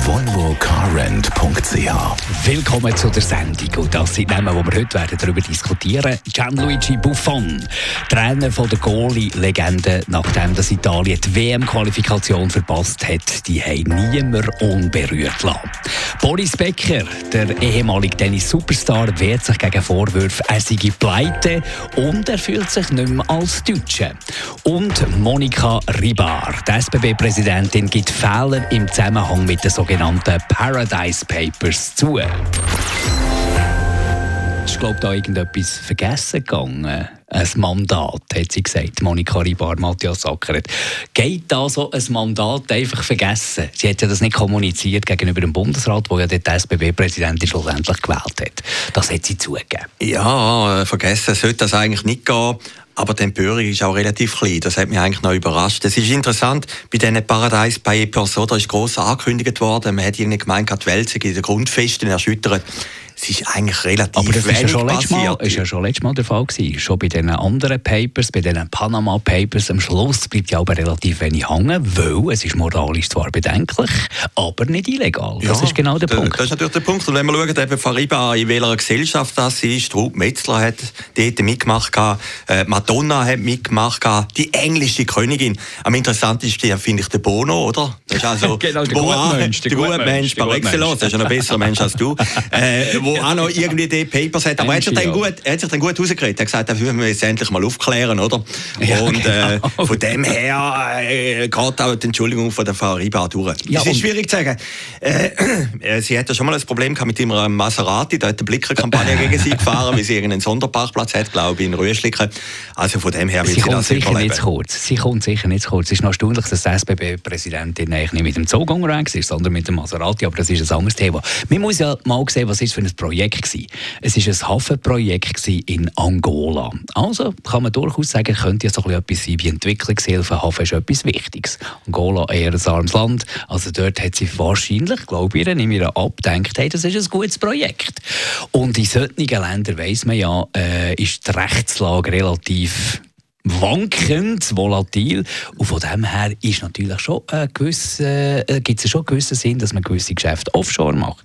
volvocarrent.ch. Willkommen zu der Sendung. Und das sind Namen, die wir heute werden darüber diskutieren Gianluigi Buffon, Trainer von der Goalie-Legende, nachdem das Italien die WM-Qualifikation verpasst hat, die haben niemand unberührt lassen. Boris Becker, der ehemalige Tennis-Superstar, wehrt sich gegen Vorwürfe, er sei pleite und er fühlt sich nicht mehr als Deutsche. Und Monika Ribar, die SBB-Präsidentin, gibt Fehler im Zusammenhang mit den sogenannten Paradise Papers zu. Ist, glaube da irgendetwas vergessen gegangen? Ein Mandat, hat sie gesagt, Monika Ribar, Matthias Sackeret. Geht da so ein Mandat einfach vergessen? Sie hat ja das nicht kommuniziert gegenüber dem Bundesrat, wo ja der SBB-Präsident schlussendlich gewählt hat. Das hat sie zugegeben. Ja, vergessen sollte das eigentlich nicht gehen. Aber die Empörung ist auch relativ klein. Das hat mich eigentlich noch überrascht. Es ist interessant, bei diesen Paradise Papers, oder, ist gross angekündigt worden, man hat irgendwie gemeint, die Welt sei in den Grundfesten erschüttert es ist eigentlich relativ Aber das wenig ist ja schon passiert. Mal, ist ja schon letztes Mal der Fall gewesen. Schon bei den anderen Papers, bei den Panama Papers, am Schluss bleibt ja aber relativ wenig hängen, weil es ist moralisch zwar bedenklich, aber nicht illegal. Das ja, ist genau der Punkt. Das ist natürlich der Punkt. Und wenn wir schauen, eben Fariba, in welcher Gesellschaft das ist, Ruth Metzler hat dort mitgemacht, äh, Madonna hat mitgemacht, die englische Königin. Am interessantesten finde ich den Bono, oder? Das ist also genau, der gute Mensch. Der gute Mensch par excellence. Das ist ja ein besserer Mensch als du. Äh, wo auch noch irgendwie die Papers hat. Aber er hat sich dann gut, er hat sich dann gut rausgeredet. Er hat gesagt, das müssen wir jetzt endlich mal aufklären, oder? Ja, und äh, genau. von dem her äh, geht auch die Entschuldigung von der Frau Riba durch. Ja, es ist schwierig zu sagen. Äh, äh, sie hat ja schon mal ein Problem gehabt mit ihrem Maserati. Da hat eine Blicker-Kampagne gegen sie gefahren, weil sie irgendeinen Sonderparkplatz hat, glaube ich, in Rüschlicken. Also von dem her will sie, sie das sicher nicht zu kurz. Sie kommt sicher nicht zu kurz. Es ist noch erstaunlich, dass die SBB-Präsidentin eigentlich nicht mit dem Zug unterwegs ist, sondern mit dem Maserati. Aber das ist ein anderes Thema. Man muss ja mal sehen, was ist für ein Projekt gewesen. Es war ein Hafenprojekt in Angola. Also kann man durchaus sagen, könnte ja so etwas sein wie Entwicklungshilfe. Hafen ist etwas Wichtiges. Angola eher ein armes Land. Also dort hat sie wahrscheinlich, glaube ich, in ihrer abdenkt, hey, das ist ein gutes Projekt. Und in solchen Ländern weiss man ja, äh, ist die Rechtslage relativ wankend, volatil. Und von dem her ist natürlich schon ein gewisser, äh, gibt es schon einen gewissen Sinn, dass man gewisse Geschäfte offshore macht.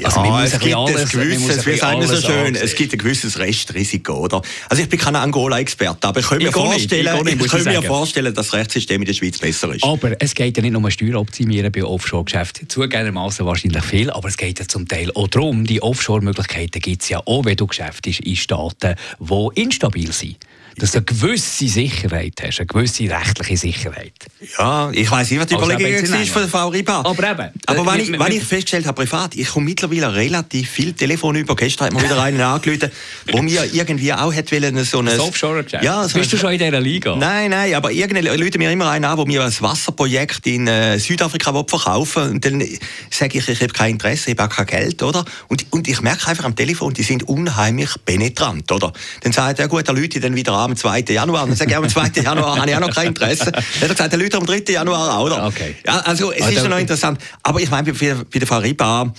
Ja, also man muss es gibt alles, ein gewisses, wie sagen wir so schön, es gibt ein gewisses Restrisiko, oder? Also ich bin kein Angola-Experte, aber ich kann mir, vorstellen, nicht, ich, ich kann mir vorstellen, dass das Rechtssystem in der Schweiz besser ist. Aber es geht ja nicht nur um Steueroptimieren bei Offshore-Geschäften, zugegebenermaßen wahrscheinlich viel, aber es geht ja zum Teil auch darum, die Offshore-Möglichkeiten gibt es ja auch, wenn du Geschäfte in Staaten, die instabil sind dass du eine gewisse Sicherheit hast, eine gewisse rechtliche Sicherheit. Ja, ich weiß nicht, was die also Überlegung war von der Frau Riba. Aber eben. Aber äh, wenn, ich, wenn ich festgestellt habe, privat, ich komme mittlerweile relativ viel Telefon über. Gestern hat mir wieder einen angerufen, wo mir irgendwie auch hat wollen, so eine... Offshore-Geschäft? Ja, so Bist du schon in dieser Liga? Nein, nein, aber irgendeine Leute mir immer einen an, wo mir ein Wasserprojekt in äh, Südafrika verkaufen Und dann sage ich, ich habe kein Interesse, ich habe auch kein Geld, oder? Und, und ich merke einfach am Telefon, die sind unheimlich penetrant, oder? Dann sagt er, gut, der Leute dann wieder an am 2. Januar. Und dann sage ich, am 2. Januar habe ich auch noch kein Interesse. Dann hat er gesagt, der Leute am 3. Januar auch, oder? Okay. Ja, also es ist ja noch interessant. Aber ich meine, bei, bei der Frau Riba,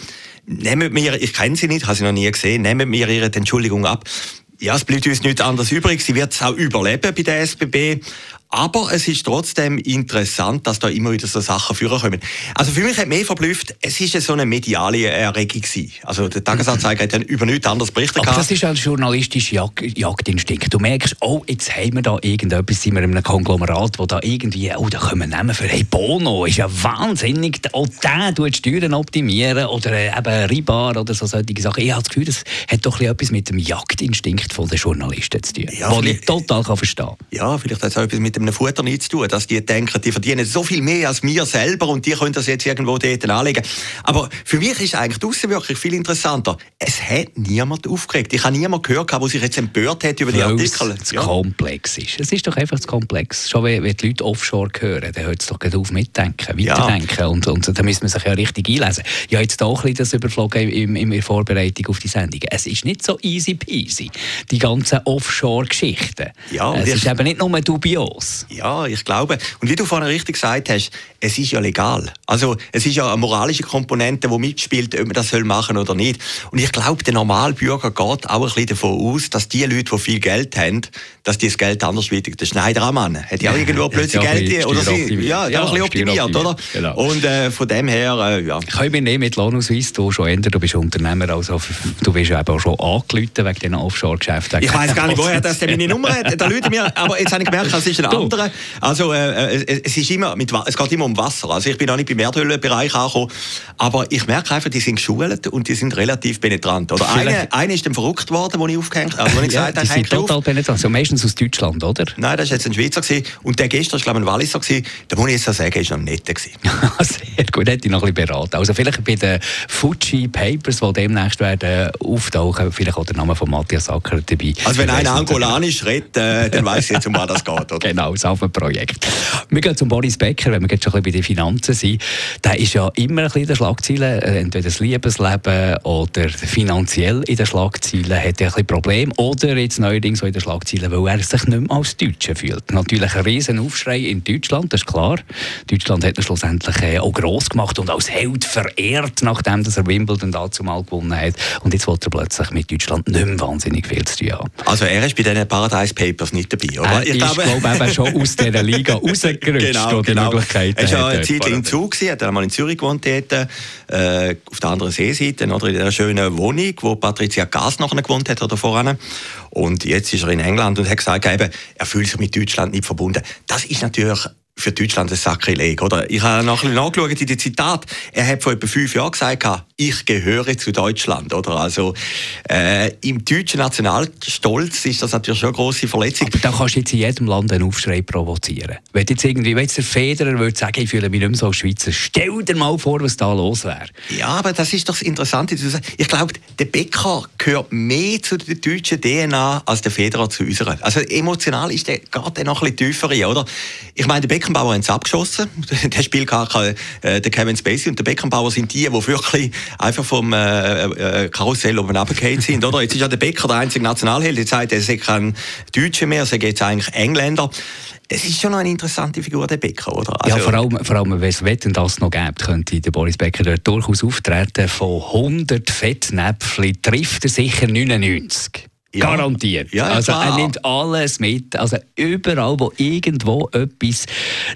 nehmen mir, ich kenne sie nicht, habe sie noch nie gesehen, nehmen mir ihre Entschuldigung ab. Ja, es bleibt uns nichts anderes übrig. Sie wird es auch überleben bei der SBB. Aber es ist trotzdem interessant, dass da immer wieder so Sachen führen kommen. Also für mich hat mehr verblüfft, es ist so eine mediale Erregung gewesen. Also der Tagesanzeiger hat ja über nichts anderes berichtet. Aber das ist ein journalistischer Jag Jagdinstinkt. Du merkst, oh, jetzt haben wir da irgendetwas, sind wir in einem Konglomerat, wo da irgendwie, oh, da können wir nehmen für, hey, Bono ist ja wahnsinnig, auch der tut Steuern optimieren oder äh, eben Ribar oder so solche Sachen. Ich habe das Gefühl, das hat doch etwas mit dem Jagdinstinkt der Journalisten zu tun, ja, was ich total kann verstehen Ja, vielleicht hat es auch etwas mit dem einem Futter nichts zu tun, dass die denken, die verdienen so viel mehr als wir selber und die können das jetzt irgendwo dort anlegen. Aber für mich ist eigentlich draussen wirklich viel interessanter. Es hat niemand aufgeregt. Ich habe niemanden gehört, der sich jetzt empört hat über die Weil Artikel. Es ja. komplex ist. Es ist doch einfach zu komplex. Schon wenn, wenn die Leute offshore hören, dann hört es doch auf mitdenken, weiterdenken. Ja. Und, und da müssen wir sich ja richtig einlesen. Ich habe jetzt auch ein bisschen das überflogen in, in der Vorbereitung auf die Sendung. Es ist nicht so easy peasy, die ganzen Offshore-Geschichten. Ja, es ist eben nicht nur dubios. Ja, ich glaube. Und wie du vorhin richtig gesagt hast, es ist ja legal. Also es ist ja eine moralische Komponente, die mitspielt, ob man das machen soll oder nicht. Und ich glaube, der Normalbürger geht auch ein bisschen davon aus, dass die Leute, die viel Geld haben, dass die das Geld anders wichtig. Der Schneider hat ja irgendwo plötzlich Geld, oder sie, ja, ja, ein bisschen optimiert, oder? Genau. Und äh, von dem her, äh, ja. Können wir nehmen mit Lohnausweis, du schon ändern, du bist Unternehmer, also du bist eben auch schon angerufen wegen diesen Offshore-Geschäften. Ich weiß gar nicht, woher das meine Nummer hat. Da Leute mir, aber jetzt habe ich gemerkt, es ist ein anderer. Also äh, äh, es, ist immer mit, es geht immer um Wasser. Also ich bin auch nicht beim Erdölbereich angekommen, aber ich merke einfach, die sind geschult und die sind relativ penetrant. Oder eine, eine ist dann verrückt worden, wo ich aufgehängt habe. Also, ich ja, gesagt, die sind total penetrant. So meistens aus Deutschland, oder? Nein, das war jetzt ein Schweizer. Gewesen. Und der gestern war, glaube ich, ein Walliser. Gewesen. Da muss ich jetzt sagen, ist noch netter gewesen. Sehr gut, hätte ich noch ein bisschen beraten. Also vielleicht bei den Fuji Papers, die demnächst werden auftauchen, vielleicht auch der Name von Matthias Acker dabei. Also wenn einer Angolanisch redet, äh, dann weiß ich jetzt, um was das geht. Oder? Genau, das Projekt. Wir gehen zum Boris Becker, wenn wir jetzt schon ein bisschen bei den Finanzen sind. Der ist ja immer ein bisschen in den Schlagzeilen, äh, entweder das Liebesleben oder finanziell in den Schlagzeilen hat er ein bisschen Probleme. Oder jetzt neuerdings auch in den Schlagzeilen, weil er sich nicht mehr als Deutscher fühlt. Natürlich ein riesen Aufschrei in Deutschland, das ist klar. Deutschland hat er schlussendlich äh, auch gross gemacht und als Held verehrt, nachdem dass er Wimbledon dazu mal gewonnen hat. Und jetzt wollte er plötzlich mit Deutschland nicht mehr wahnsinnig viel zu tun haben. Also er ist bei diesen Paradise Papers nicht dabei, oder? Er ich glaube, eben schon aus dieser Liga rausgerutscht, genau, genau. Möglichkeiten Er war eine Zeit in Zug, hat einmal in Zürich gewohnt, dort, äh, auf der anderen Seeseite, oder, in dieser schönen Wohnung, wo Patricia Gas noch gewohnt hat oder voran. Und jetzt ist er in England und hat gesagt, eben, er fühlt sich mit Deutschland nicht verbunden. Das ist natürlich für Deutschland ein Sakrileg, oder? Ich habe noch nachgeschaut in den Zitat. Er hat vor etwa fünf Jahren gesagt, ich gehöre zu Deutschland, oder? Also, äh, im deutschen Nationalstolz ist das natürlich schon eine grosse Verletzung. Aber da kannst du jetzt in jedem Land einen Aufschrei provozieren. Wenn jetzt irgendwie, wenn jetzt der Federer würde sagen, ich fühle mich nicht mehr so als Schweizer, stell dir mal vor, was da los wäre. Ja, aber das ist doch das Interessante. Ich glaube, der Bäcker gehört mehr zu der deutschen DNA als der Federer zu unserer. Also, emotional ist der, geht der noch ein bisschen tiefer oder? Ich meine, der Beckenbauer haben es abgeschossen. der Spiel äh, der Kevin Spacey und der Beckenbauer sind die, die wirklich einfach vom äh, äh, Karussell oben runtergefallen sind. Oder? Jetzt ist ja der Becker der einzige Nationalheld. Jetzt sagt er, er sei kein Deutscher mehr, er sei jetzt eigentlich Engländer. Es ist schon noch eine interessante Figur, der Becker, oder? Also, ja, vor allem, vor allem wenn es Wetten das noch gibt, könnte der Boris Becker dort durchaus auftreten. Von 100 Fettnäpfchen trifft er sicher 99. Ja. Garantiert. Ja, also er nimmt alles mit. Also überall, wo irgendwo etwas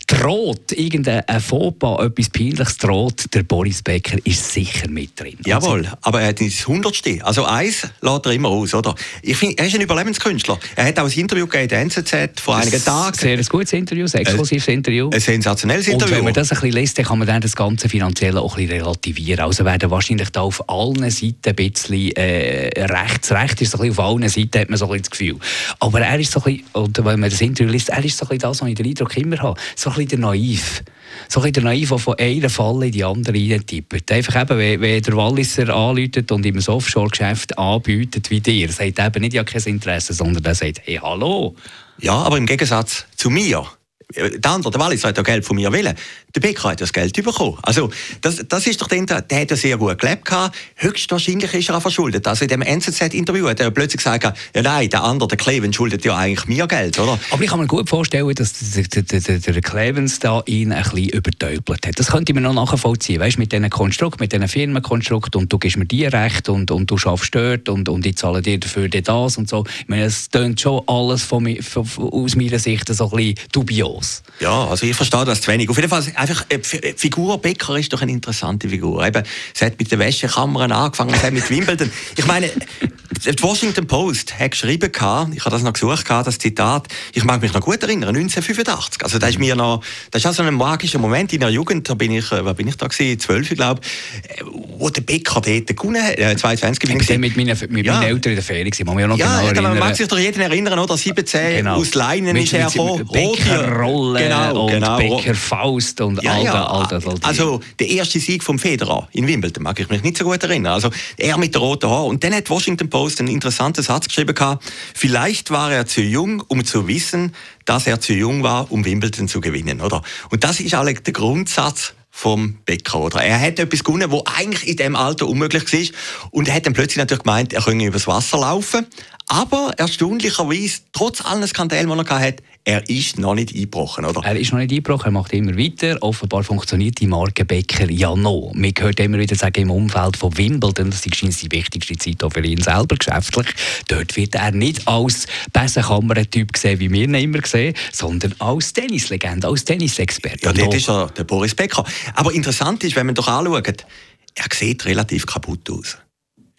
droht, irgendein Fauxpas, etwas Peinliches droht, der Boris Becker ist sicher mit drin. Jawohl, also, aber er hat das Hundertste. Also eins lädt er immer aus, oder? Ich finde, er ist ein Überlebenskünstler. Er hat auch ein Interview gegeben in der NZZ vor einigen Tagen. Sehr ein gutes Interview, ein exklusives Interview. Ein sensationelles Interview. Und wenn man das ein bisschen liest, dann kann man dann das ganze Finanzielle auch ein bisschen relativieren. Also werden wahrscheinlich da auf allen Seiten ein bisschen äh, rechts, rechts ist ein bisschen auf allen Seite hat man so ein das Gefühl. Aber er ist so ein bisschen, oder wenn man das Interview liest, er ist so ein das, was ich den Eindruck immer habe, so ein bisschen der Naiv. So ein bisschen der Naiv, der von einer Falle in die andere reintippt. Einfach eben, wenn, wenn der Walliser anläutet und ihm ein Offshore-Geschäft anbietet wie dir, sagt eben nicht, ja kein Interesse, sondern er sagt, hey, hallo. Ja, aber im Gegensatz zu mir, der andere, der Wallis, hat ja Geld von mir wollen. Der Becker hat das Geld bekommen. Also, das, das ist doch den, der hat sehr gut gelebt gehabt. Höchstwahrscheinlich ist er auch verschuldet. Also, in dem NZZ-Interview hat er plötzlich gesagt, ja nein, der andere, der Clevens, schuldet ja eigentlich mir Geld, oder? Aber ich kann mir gut vorstellen, dass der, der, der, der Clevens da ihn ein bisschen übertäubelt hat. Das könnte mir noch nachvollziehen. Weißt, mit diesen Konstrukt, mit diesen Firmenkonstrukt und du gibst mir die Recht und, und du schaffst dort und, und ich zahle dir dafür das und so. Ich meine, es tönt schon alles von, von, aus meiner Sicht so ein bisschen dubios. Ja, also ich verstehe das zu wenig. Auf jeden Fall einfach, äh, die Figur Becker ist doch eine interessante Figur. Eben, es hat mit den Wäschekammern angefangen, es hat mit Wimbledon. Ich meine, die Washington Post hat geschrieben, ich habe das noch gesucht, das Zitat, ich mag mich noch gut erinnern, 1985. Also das ist mir noch, das ist auch so ein magischer Moment in der Jugend, da bin ich, äh, was bin ich da gewesen, 12, glaube ich, wo der Bäcker dort gewonnen hat, äh, 22 bin ich mit meinen, mit ja. meinen Eltern in der Ferien gewesen, man ja, ja, genau man mag sich doch jeden erinnern, oder? 17 genau. aus Leinen ist er gekommen. Bäckerrolle genau, und genau. Bäckerfaust und ja, all, ja. all das. All also der erste Sieg vom Federer in Wimbledon mag ich mich nicht so gut erinnern. Also er mit der roten Haar. Und dann hat Washington Post einen interessanten Satz geschrieben vielleicht war er zu jung, um zu wissen, dass er zu jung war, um Wimbledon zu gewinnen, oder? Und das ist eigentlich der Grundsatz vom Bäcker. Oder? Er hat etwas gewonnen, was eigentlich in diesem Alter unmöglich war. Und er hat dann plötzlich natürlich gemeint, er könne übers Wasser laufen. Aber erstaunlicherweise, trotz allen Skandalen, die er hatte, er ist noch nicht eingebrochen, oder? Er ist noch nicht eingebrochen, er macht immer weiter. Offenbar funktioniert die Marke Becker ja noch. Man hört immer wieder sagen, im Umfeld von Wimbledon, das ist die wichtigste Zeit auch für ihn selber geschäftlich, dort wird er nicht als Besenkammer-Typ gesehen, wie wir ihn immer sehen, sondern als Tennislegende, als Tennisexperte. Ja, dort ist er der Boris Becker. Aber interessant ist, wenn man doch anschaut, er sieht relativ kaputt aus.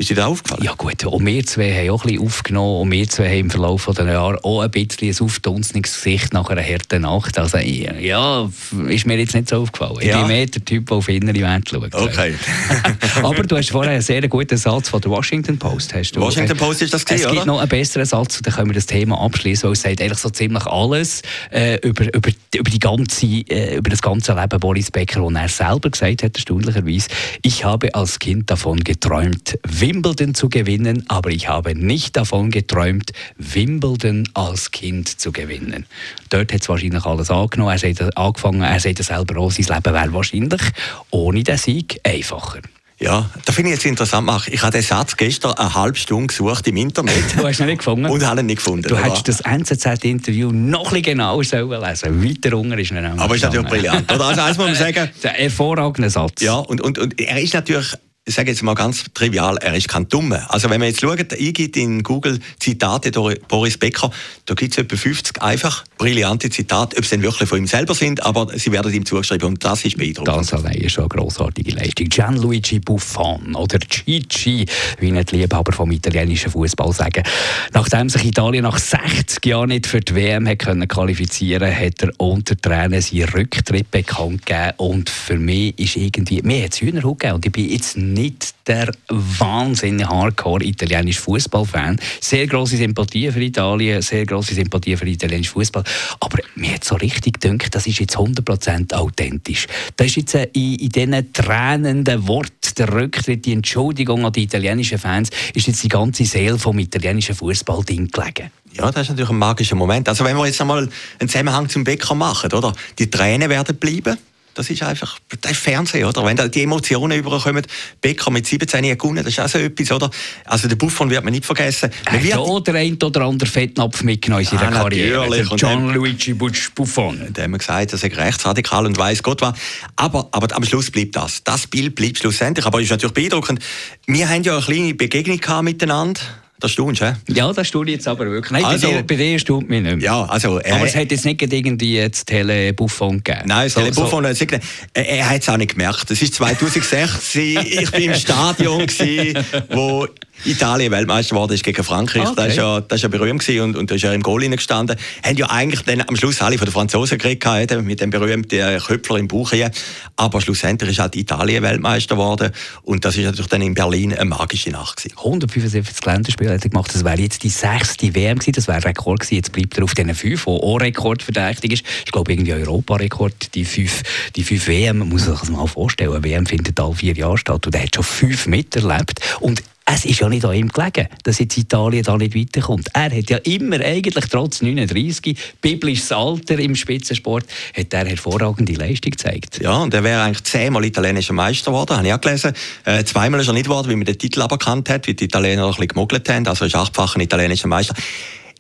Ist dir das aufgefallen? Ja gut, und wir zwei haben auch ein bisschen aufgenommen und wir zwei haben im Verlauf der Jahre auch ein bisschen ein aufdunstiges Gesicht nach einer harten Nacht. Also ja, ist mir jetzt nicht so aufgefallen. Ja. Ich bin mehr der Typ, der auf innere Welt schaut. Okay. Aber du hast vorher einen sehr guten Satz von der Washington Post. Hast du, Washington Post ist das gewesen, Es gibt oder? noch einen besseren Satz, dann können wir das Thema abschließen, weil es sagt eigentlich so ziemlich alles äh, über, über, über, die ganze, äh, über das ganze Leben Boris Becker, und er selber gesagt hat, erstaunlicherweise, ich habe als Kind davon geträumt, Wimbledon zu gewinnen, aber ich habe nicht davon geträumt, Wimbledon als Kind zu gewinnen. Dort hat es wahrscheinlich alles angenommen. Er sagt, angefangen, er sagt selber auch, sein Leben wäre wahrscheinlich ohne den Sieg einfacher. Ja, da finde ich jetzt interessant. Ich habe den Satz gestern eine halbe Stunde gesucht im Internet. Du hast ihn nicht gefunden? Und habe ihn nicht gefunden. Du hättest das NZZ-Interview noch ein genauer sollen lesen Weiter unten ist er Aber ist natürlich brillant. Oder? Also eins muss man sagen. Der hervorragende Satz. Ja, und, und, und er ist natürlich ich sage jetzt mal ganz trivial, er ist kein Dummer. Also wenn man jetzt schaut, eingibt in Google Zitate Boris Becker, da gibt es etwa 50 einfach brillante Zitate, ob sie denn wirklich von ihm selber sind, aber sie werden ihm zugeschrieben und das ist beeindruckend. Das allein ist schon eine grossartige Leistung. Gianluigi Buffon oder Gigi, wie die Liebhaber vom italienischen Fußball sagen. Nachdem sich Italien nach 60 Jahren nicht für die WM hat qualifizieren hat er unter Tränen seinen Rücktritt bekannt gegeben und für mich ist irgendwie, mir hat es Hühnerhaut gegeben und ich bin jetzt nicht der wahnsinnig hardcore italienische Fußballfan. Sehr große Sympathie für Italien, sehr große Sympathie für italienischen Fußball. Aber mir hat so richtig gedacht, das ist jetzt 100% authentisch. Das ist jetzt in, in diesen tränenden Worten, der Rücktritt, die Entschuldigung an die italienischen Fans, ist jetzt die ganze Seele vom italienischen Fußballding gelegen. Ja, das ist natürlich ein magischer Moment. Also wenn wir jetzt einmal einen Zusammenhang zum Bäcker machen, oder? Die Tränen werden bleiben. Das ist einfach, das ist Fernsehen, oder? Wenn da die Emotionen überkommen, Becker mit 17 gewonnen, das ist auch so etwas, oder? Also der Buffon wird man nicht vergessen. Man wird hat der ein oder andere Fettnapf mitgenommen in seiner ah, Karriere. John Luigi Buffon. Da haben wir gesagt, er ist rechtsradikal und weiß Gott was. Aber, aber am Schluss bleibt das. Das Bild bleibt schlussendlich. Aber es ist natürlich beeindruckend. Wir haben ja eine kleine Begegnung miteinander das staunst du, Ja, das staune jetzt aber wirklich. Nein, also, bei dir, bei dir staunt mich nicht mehr. Ja, also, äh, aber es hat jetzt nicht irgendwie jetzt Tele Buffon gegeben. Nein, so, Tele Buffon so. hat er, er hat es auch nicht gemerkt. Es ist 2006, ich war im Stadion, gewesen, wo Italien Weltmeister geworden ist gegen Frankreich. Okay. Das war ja, das ist ja berühmt gewesen und, und da ist ja im Goal gestanden. Haben ja eigentlich dann am Schluss alle von den Franzosen geredet, mit dem berühmten Köpfler im Bauch hier. Aber schlussendlich ist halt Italien Weltmeister geworden und das ist natürlich dann in Berlin eine magische Nacht gewesen. 175 Länderspiele hat er gemacht. Das wäre jetzt die sechste WM gewesen. Das wäre Rekord gewesen. Jetzt bleibt er auf diesen fünf, wo auch rekordverdächtig ist. Ich glaube irgendwie Europarekord. Die fünf, die fünf WM, man muss sich das mal vorstellen. Eine WM findet alle vier Jahre statt und er hat schon fünf miterlebt. Und es ist ja nicht an ihm gelegen, dass jetzt Italien da nicht weiterkommt. Er hat ja immer eigentlich trotz 39, biblisches Alter im Spitzensport, hat er hervorragende Leistung gezeigt. Ja, und er wäre eigentlich zehnmal italienischer Meister geworden, habe ich auch gelesen. Äh, zweimal ist er nicht geworden, wie man den Titel aberkannt hat, wie die Italiener ein bisschen gemogelt haben. Also ist achtfacher italienischer Meister.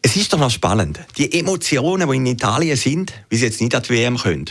Es ist doch noch spannend. Die Emotionen, die in Italien sind, wie sie jetzt nicht an die WM können.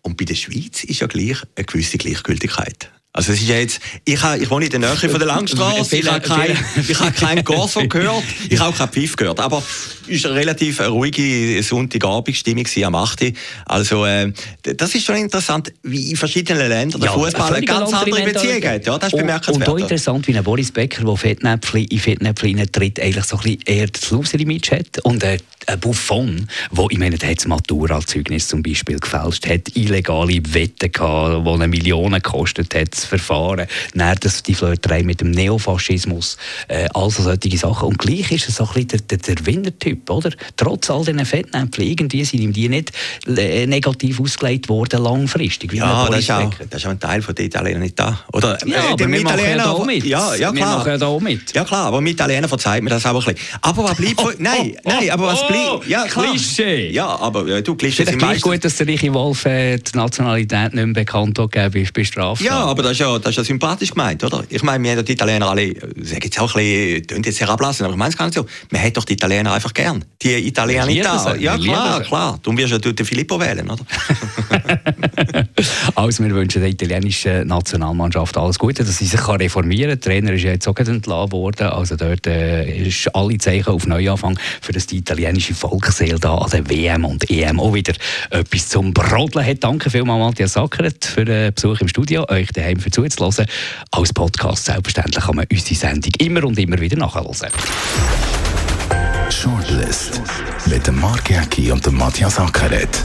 Und bei der Schweiz ist ja gleich eine gewisse Gleichgültigkeit. Also es ist ja jetzt, ich, habe, ich wohne in der Nähe von der Langstrasse, ich habe keinen kein, kein Corso gehört, ich habe auch keinen Pfiff gehört, aber es war eine relativ ruhige Sonntagabendstimmung am 8. Also äh, das ist schon interessant, wie in verschiedenen Ländern der ja, Fußball eine ganz andere Beziehung hat. Ja, das ist bemerkenswert. Und auch interessant, wie ein Boris Becker, der Fettnäpfchen in Fettnäpfchen tritt, eigentlich so ein bisschen eher das Loser-Image hat und äh, ein Buffon, wo ich meine, der hat das Maturazeugnis zum Beispiel gefälscht, hat illegale Wetten gehabt, die eine Million gekostet hat, das Verfahren, dann das, die Flirterei mit dem Neofaschismus, äh, also solche Sachen. Und gleich ist er so ein bisschen der, der, der Winnertyp, oder? Trotz all diesen Fettnäpfchen, irgendwie sind ihm die nicht äh, negativ ausgelegt worden, langfristig. ja, das ist, auch, das ist auch ein Teil von den Italienern nicht da. Oder, ja, äh, aber wir Italiener, machen ja da mit. Ja, ja, klar. Wir machen ja da mit. Ja, klar, aber mit Italienern verzeiht mir das auch ein bisschen. Aber was bleibt... Oh, nein, oh, nein, aber was oh, bleibt... Ja, Klischee! Ja, aber äh, du, Klischee sind meistens... gut, dass der Richie Wolf äh, die Nationalität nicht mehr bekannt hat gegeben ist, bestraft. Ja, aber das ist ja, das ist ja sympathisch gemeint, oder? Ich meine, wir haben die Italiener alle, äh, sagen jetzt auch ein bisschen, jetzt herablassen, aber ich meine es gar nicht so, man hat doch die Italiener einfach gern. Die Italiener da. Ja, klar, klar. Du wirst ja den Filippo wählen, oder? also, wir wünschen der italienischen Nationalmannschaft alles Gute, dass sie sich reformieren kann. Der Trainer ist ja jetzt auch entlassen worden, also dort äh, ist alle Zeichen auf Neuanfang, für das die italienische Volksseele da an der WM und EM auch wieder etwas zum Brodeln hat. Danke vielmals, Matthias Sackert, für den Besuch im Studio, euch daheim für zuzulassen. Als Podcast selbstverständlich kann man unsere Sendung immer und immer wieder nachhören. Shortlist mit dem Mark Jäcki und dem Matthias Ackeret.